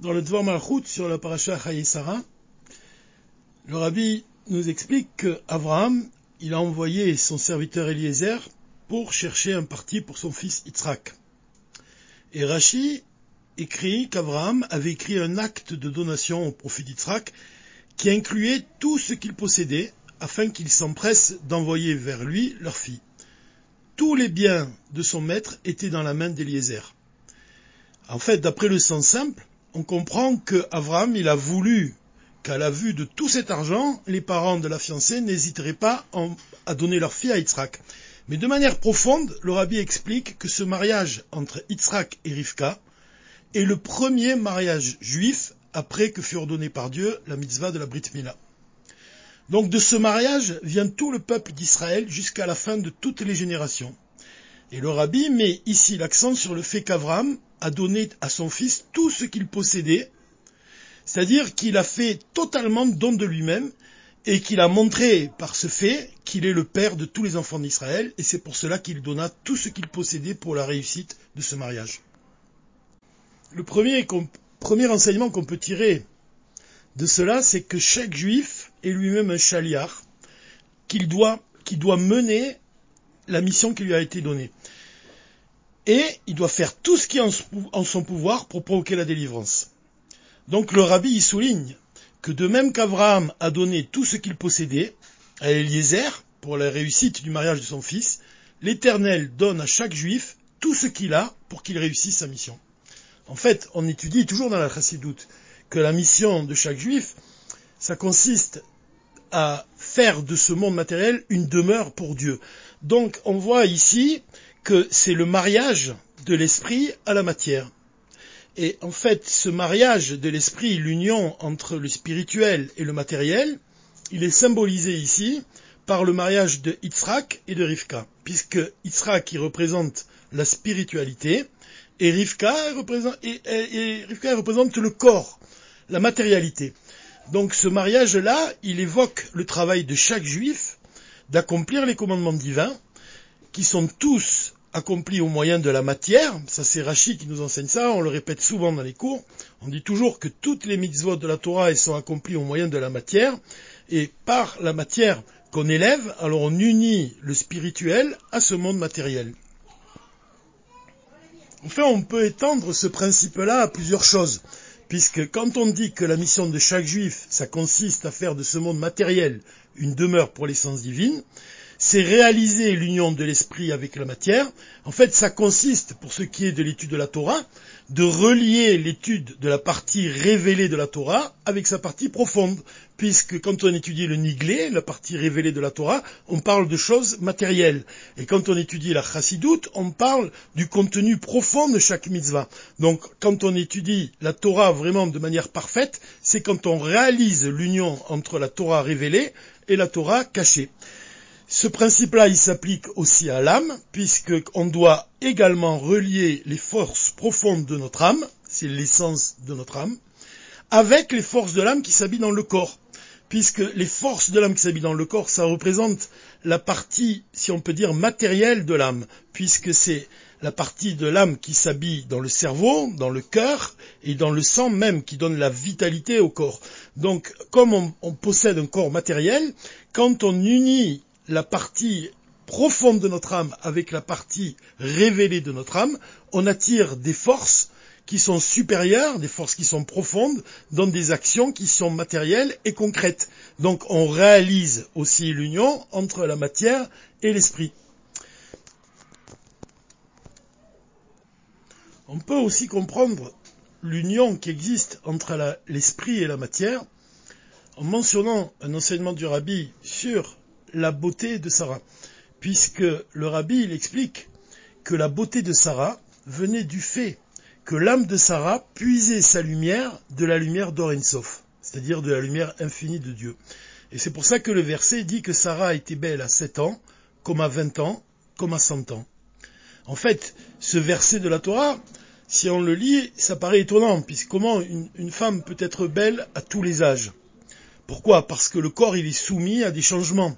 Dans le Dvar Malchut sur la paracha Sarah, le rabbi nous explique qu'Abraham, il a envoyé son serviteur Eliezer pour chercher un parti pour son fils Yitzhak. Et Rashi écrit qu'Abraham avait écrit un acte de donation au profit d'Yitzhak qui incluait tout ce qu'il possédait afin qu'il s'empresse d'envoyer vers lui leur fille. Tous les biens de son maître étaient dans la main d'Eliezer. En fait, d'après le sens simple, on comprend que Abraham, il a voulu qu'à la vue de tout cet argent, les parents de la fiancée n'hésiteraient pas à donner leur fille à Yitzhak. Mais de manière profonde, le rabbi explique que ce mariage entre Yitzhak et Rivka est le premier mariage juif après que fut ordonné par Dieu la mitzvah de la Brit Mila. Donc de ce mariage vient tout le peuple d'Israël jusqu'à la fin de toutes les générations. Et le rabbi met ici l'accent sur le fait qu'Avram a donné à son fils tout ce qu'il possédait, c'est-à-dire qu'il a fait totalement don de lui-même et qu'il a montré par ce fait qu'il est le père de tous les enfants d'Israël et c'est pour cela qu'il donna tout ce qu'il possédait pour la réussite de ce mariage. Le premier, enseignement qu'on peut tirer de cela, c'est que chaque juif est lui-même un chaliar, qu'il qui doit mener la mission qui lui a été donnée. Et il doit faire tout ce qui est en son pouvoir pour provoquer la délivrance. Donc le rabbi y souligne que de même qu'Abraham a donné tout ce qu'il possédait à Eliezer pour la réussite du mariage de son fils, l'Éternel donne à chaque juif tout ce qu'il a pour qu'il réussisse sa mission. En fait, on étudie toujours dans la chassidoute que la mission de chaque juif, ça consiste à faire de ce monde matériel une demeure pour Dieu. Donc on voit ici que c'est le mariage de l'esprit à la matière. Et en fait, ce mariage de l'esprit, l'union entre le spirituel et le matériel, il est symbolisé ici par le mariage de Yitzhak et de Rivka, puisque Yitzhak qui représente la spiritualité et Rivka représente, et Rivka représente le corps, la matérialité. Donc ce mariage-là, il évoque le travail de chaque juif d'accomplir les commandements divins, qui sont tous accomplis au moyen de la matière. Ça c'est Rachid qui nous enseigne ça, on le répète souvent dans les cours. On dit toujours que toutes les mitzvot de la Torah elles sont accomplies au moyen de la matière. Et par la matière qu'on élève, alors on unit le spirituel à ce monde matériel. Enfin, on peut étendre ce principe-là à plusieurs choses puisque quand on dit que la mission de chaque juif, ça consiste à faire de ce monde matériel une demeure pour l'essence divine, c'est réaliser l'union de l'esprit avec la matière. En fait, ça consiste, pour ce qui est de l'étude de la Torah, de relier l'étude de la partie révélée de la Torah avec sa partie profonde. Puisque quand on étudie le Niglé, la partie révélée de la Torah, on parle de choses matérielles. Et quand on étudie la Chassidoute, on parle du contenu profond de chaque mitzvah. Donc, quand on étudie la Torah vraiment de manière parfaite, c'est quand on réalise l'union entre la Torah révélée et la Torah cachée. Ce principe-là, il s'applique aussi à l'âme, puisqu'on doit également relier les forces profondes de notre âme, c'est l'essence de notre âme, avec les forces de l'âme qui s'habillent dans le corps. Puisque les forces de l'âme qui s'habillent dans le corps, ça représente la partie, si on peut dire, matérielle de l'âme, puisque c'est la partie de l'âme qui s'habille dans le cerveau, dans le cœur et dans le sang même qui donne la vitalité au corps. Donc, comme on, on possède un corps matériel, quand on unit la partie profonde de notre âme avec la partie révélée de notre âme, on attire des forces qui sont supérieures, des forces qui sont profondes, dans des actions qui sont matérielles et concrètes. Donc on réalise aussi l'union entre la matière et l'esprit. On peut aussi comprendre l'union qui existe entre l'esprit et la matière en mentionnant un enseignement du rabbi sur la beauté de Sarah, puisque le rabbi il explique que la beauté de Sarah venait du fait que l'âme de Sarah puisait sa lumière de la lumière d'Orensof, c'est-à-dire de la lumière infinie de Dieu. Et c'est pour ça que le verset dit que Sarah était belle à 7 ans, comme à 20 ans, comme à 100 ans. En fait, ce verset de la Torah, si on le lit, ça paraît étonnant, puisque comment une femme peut être belle à tous les âges Pourquoi? Parce que le corps, il est soumis à des changements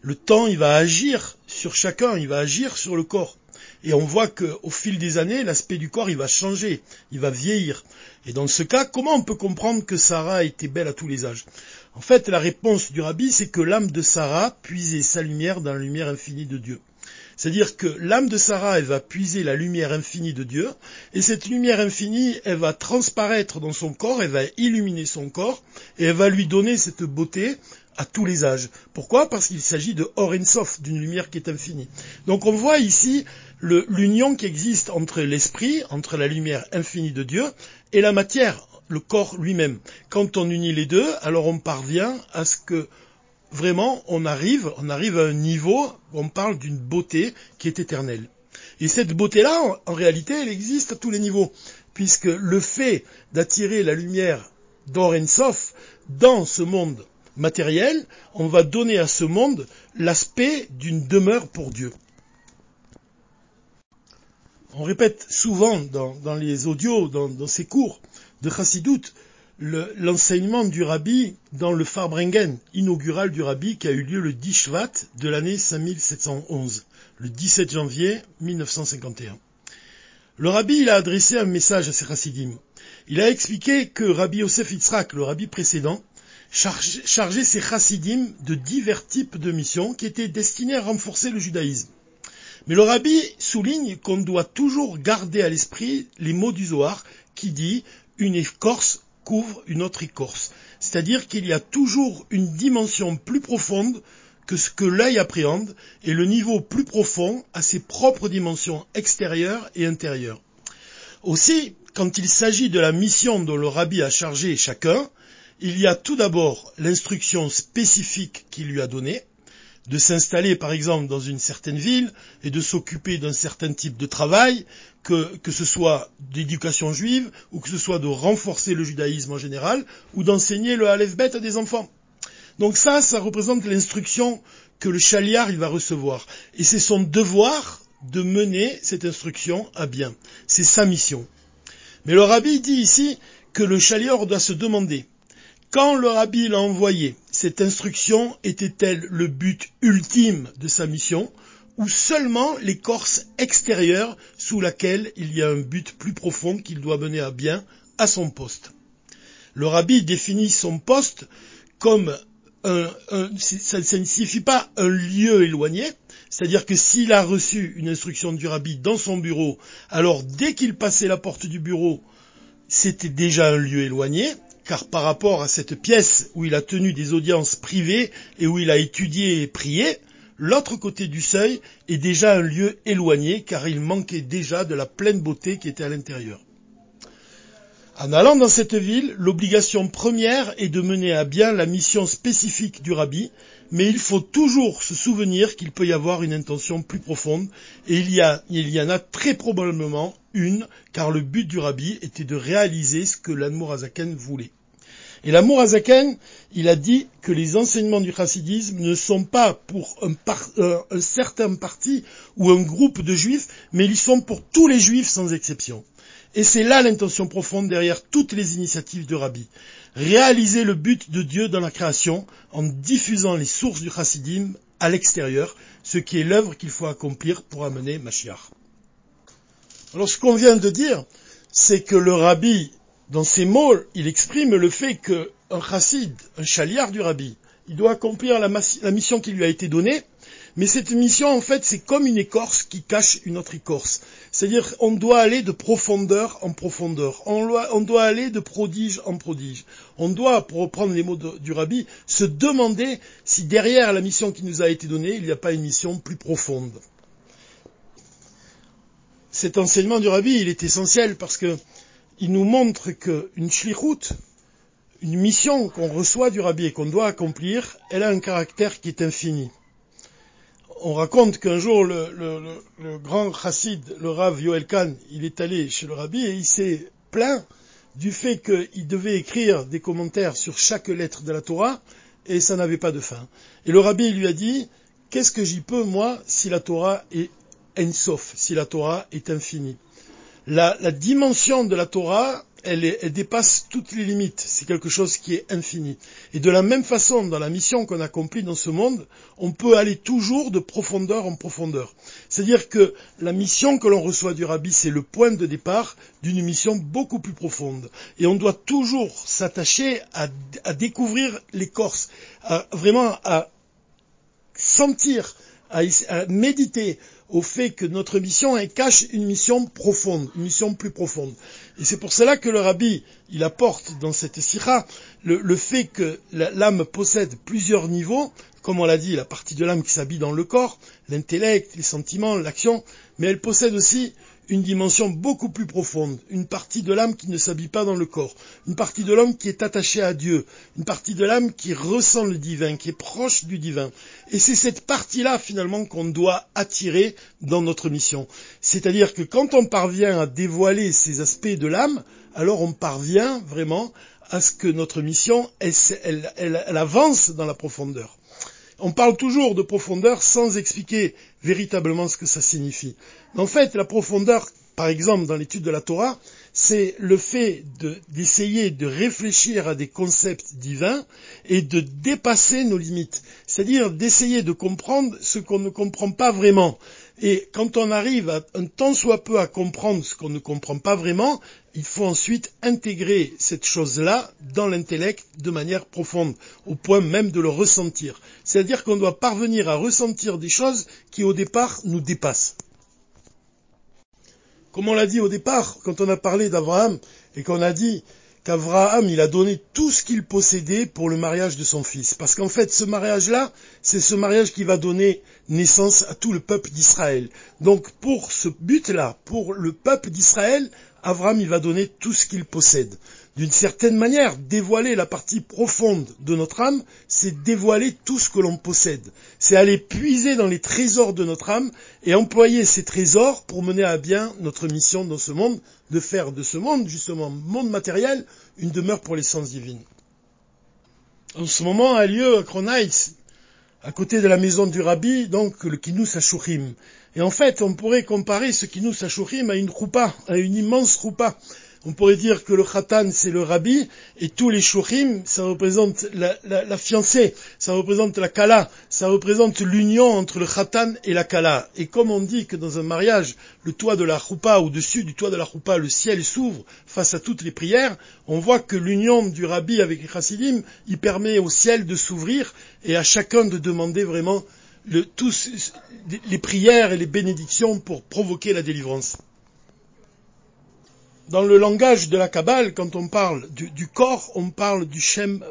le temps, il va agir sur chacun, il va agir sur le corps. Et on voit qu'au fil des années, l'aspect du corps, il va changer, il va vieillir. Et dans ce cas, comment on peut comprendre que Sarah était belle à tous les âges? En fait, la réponse du rabbi, c'est que l'âme de Sarah puisait sa lumière dans la lumière infinie de Dieu. C'est-à-dire que l'âme de Sarah, elle va puiser la lumière infinie de Dieu, et cette lumière infinie, elle va transparaître dans son corps, elle va illuminer son corps, et elle va lui donner cette beauté à tous les âges. Pourquoi? Parce qu'il s'agit de Sof, d'une lumière qui est infinie. Donc on voit ici l'union qui existe entre l'esprit, entre la lumière infinie de Dieu, et la matière, le corps lui-même. Quand on unit les deux, alors on parvient à ce que vraiment on arrive, on arrive à un niveau où on parle d'une beauté qui est éternelle. Et cette beauté-là, en, réalité, elle existe à tous les niveaux, puisque le fait d'attirer la lumière Sof dans ce monde matériel, on va donner à ce monde l'aspect d'une demeure pour Dieu. On répète souvent dans, les audios, dans, ces cours de Chassidut, l'enseignement du rabbi dans le Farbrengen inaugural du rabbi qui a eu lieu le 10 Shvat de l'année 5711, le 17 janvier 1951. Le rabbi il a adressé un message à ses chassidim. Il a expliqué que Rabbi Yosef Yitzhak, le rabbi précédent, chargé ses chassidim de divers types de missions qui étaient destinées à renforcer le judaïsme. Mais le rabbi souligne qu'on doit toujours garder à l'esprit les mots du Zohar qui dit une écorce couvre une autre écorce. C'est-à-dire qu'il y a toujours une dimension plus profonde que ce que l'œil appréhende et le niveau plus profond a ses propres dimensions extérieures et intérieures. Aussi, quand il s'agit de la mission dont le rabbi a chargé chacun, il y a tout d'abord l'instruction spécifique qu'il lui a donnée, de s'installer par exemple dans une certaine ville et de s'occuper d'un certain type de travail, que, que ce soit d'éducation juive ou que ce soit de renforcer le judaïsme en général ou d'enseigner le Aleph-Bet à des enfants. Donc ça, ça représente l'instruction que le chaliar il va recevoir. Et c'est son devoir de mener cette instruction à bien. C'est sa mission. Mais le rabbi dit ici que le chaliar doit se demander quand le rabbi l'a envoyé, cette instruction était-elle le but ultime de sa mission ou seulement l'écorce extérieure sous laquelle il y a un but plus profond qu'il doit mener à bien à son poste? Le rabbi définit son poste comme un, ça, ne signifie pas un lieu éloigné, c'est-à-dire que s'il a reçu une instruction du rabbi dans son bureau, alors dès qu'il passait la porte du bureau, c'était déjà un lieu éloigné, car par rapport à cette pièce où il a tenu des audiences privées et où il a étudié et prié, l'autre côté du seuil est déjà un lieu éloigné, car il manquait déjà de la pleine beauté qui était à l'intérieur. En allant dans cette ville, l'obligation première est de mener à bien la mission spécifique du rabbi, mais il faut toujours se souvenir qu'il peut y avoir une intention plus profonde, et il y, en a très probablement une, car le but du rabbi était de réaliser ce que l'Anmorazaken voulait. Et l'amour Azaken, il a dit que les enseignements du chassidisme ne sont pas pour un, euh, un, certain parti ou un groupe de juifs, mais ils sont pour tous les juifs sans exception. Et c'est là l'intention profonde derrière toutes les initiatives de Rabbi. Réaliser le but de Dieu dans la création en diffusant les sources du chassidim à l'extérieur, ce qui est l'œuvre qu'il faut accomplir pour amener Mashiach. Alors ce qu'on vient de dire, c'est que le Rabbi dans ces mots, il exprime le fait qu'un chassid, un chaliard du rabbi, il doit accomplir la, mission qui lui a été donnée, mais cette mission, en fait, c'est comme une écorce qui cache une autre écorce. C'est-à-dire, on doit aller de profondeur en profondeur. On doit, aller de prodige en prodige. On doit, pour reprendre les mots du rabbi, se demander si derrière la mission qui nous a été donnée, il n'y a pas une mission plus profonde. Cet enseignement du rabbi, il est essentiel parce que il nous montre qu'une shlichut, une mission qu'on reçoit du rabbi et qu'on doit accomplir, elle a un caractère qui est infini. On raconte qu'un jour, le, grand chassid, le Rav Yoel Khan, il est allé chez le rabbi et il s'est plaint du fait qu'il devait écrire des commentaires sur chaque lettre de la Torah et ça n'avait pas de fin. Et le rabbi lui a dit, qu'est-ce que j'y peux, moi, si la Torah est ensof, si la Torah est infinie? La, dimension de la Torah, elle, dépasse toutes les limites. C'est quelque chose qui est infini. Et de la même façon, dans la mission qu'on accomplit dans ce monde, on peut aller toujours de profondeur en profondeur. C'est-à-dire que la mission que l'on reçoit du Rabbi, c'est le point de départ d'une mission beaucoup plus profonde. Et on doit toujours s'attacher à, à, découvrir l'écorce, vraiment à sentir, à, méditer au fait que notre mission cache une mission profonde, une mission plus profonde. Et c'est pour cela que le rabbi, il apporte dans cette sira le fait que l'âme possède plusieurs niveaux, comme on l'a dit, la partie de l'âme qui s'habille dans le corps, l'intellect, les sentiments, l'action, mais elle possède aussi une dimension beaucoup plus profonde, une partie de l'âme qui ne s'habille pas dans le corps, une partie de l'homme qui est attachée à Dieu, une partie de l'âme qui ressent le divin, qui est proche du divin. Et c'est cette partie-là finalement qu'on doit attirer dans notre mission. C'est-à-dire que quand on parvient à dévoiler ces aspects de l'âme, alors on parvient vraiment à ce que notre mission, elle avance dans la profondeur. On parle toujours de profondeur sans expliquer véritablement ce que ça signifie. En fait, la profondeur, par exemple, dans l'étude de la Torah, c'est le fait d'essayer de, réfléchir à des concepts divins et de dépasser nos limites. C'est-à-dire d'essayer de comprendre ce qu'on ne comprend pas vraiment. Et quand on arrive un tant soit peu à comprendre ce qu'on ne comprend pas vraiment, il faut ensuite intégrer cette chose-là dans l'intellect de manière profonde, au point même de le ressentir. C'est-à-dire qu'on doit parvenir à ressentir des choses qui au départ nous dépassent. Comme on l'a dit au départ, quand on a parlé d'Abraham et qu'on a dit qu'Abraham, il a donné tout ce qu'il possédait pour le mariage de son fils. Parce qu'en fait, ce mariage-là, c'est ce mariage qui va donner naissance à tout le peuple d'Israël. Donc, pour ce but-là, pour le peuple d'Israël, Abraham, il va donner tout ce qu'il possède d'une certaine manière, dévoiler la partie profonde de notre âme, c'est dévoiler tout ce que l'on possède. C'est aller puiser dans les trésors de notre âme et employer ces trésors pour mener à bien notre mission dans ce monde, de faire de ce monde, justement, monde matériel, une demeure pour l'essence divine. En ce moment a lieu à Kronaïs, à côté de la maison du Rabbi, donc le Kinous Ashurim. Et en fait, on pourrait comparer ce Kinous Ashurim à une roupa, à une immense roupa on pourrait dire que le khatan c'est le rabbi et tous les shurim ça représente la, fiancée, ça représente la kala, ça représente l'union entre le khatan et la kala. Et comme on dit que dans un mariage, le toit de la choupa, au-dessus du toit de la choupa, le ciel s'ouvre face à toutes les prières, on voit que l'union du rabbi avec les chassidim, il permet au ciel de s'ouvrir et à chacun de demander vraiment tous, les prières et les bénédictions pour provoquer la délivrance dans le langage de la Kabbale, quand on parle du, corps, on parle du Shem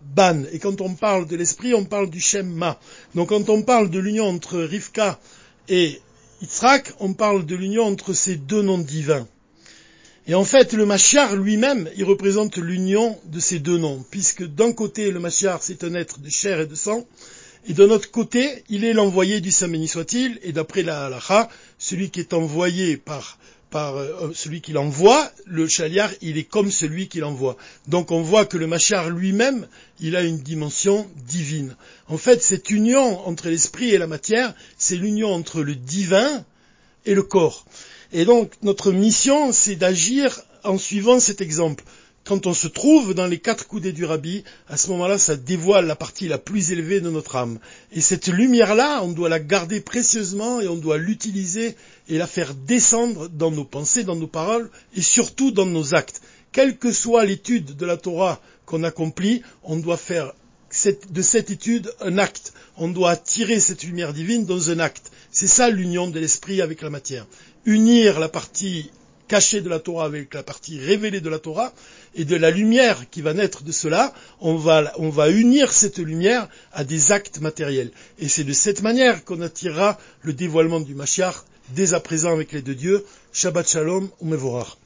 Ban. Et quand on parle de l'esprit, on parle du Shem Ma. Donc quand on parle de l'union entre Rivka et Yitzhak, on parle de l'union entre ces deux noms divins. Et en fait, le Machiar lui-même, il représente l'union de ces deux noms, puisque d'un côté, le Machiar, c'est un être de chair et de sang, et de notre côté, il est l'envoyé du Saint béni soit-il, et d'après la halacha, celui qui est envoyé par par euh, celui qui l'envoie, le chaliar, il est comme celui qui l'envoie. Donc on voit que le machar lui-même, il a une dimension divine. En fait, cette union entre l'esprit et la matière, c'est l'union entre le divin et le corps. Et donc notre mission, c'est d'agir en suivant cet exemple quand on se trouve dans les quatre coudées du rabbi, à ce moment-là, ça dévoile la partie la plus élevée de notre âme. Et cette lumière-là, on doit la garder précieusement et on doit l'utiliser et la faire descendre dans nos pensées, dans nos paroles et surtout dans nos actes. Quelle que soit l'étude de la Torah qu'on accomplit, on doit faire de cette étude un acte. On doit attirer cette lumière divine dans un acte. C'est ça l'union de l'esprit avec la matière. Unir la partie cachée de la Torah avec la partie révélée de la Torah, et de la lumière qui va naître de cela, on va, on va unir cette lumière à des actes matériels. Et c'est de cette manière qu'on attirera le dévoilement du Mashiach dès à présent avec les deux dieux. Shabbat Shalom ou.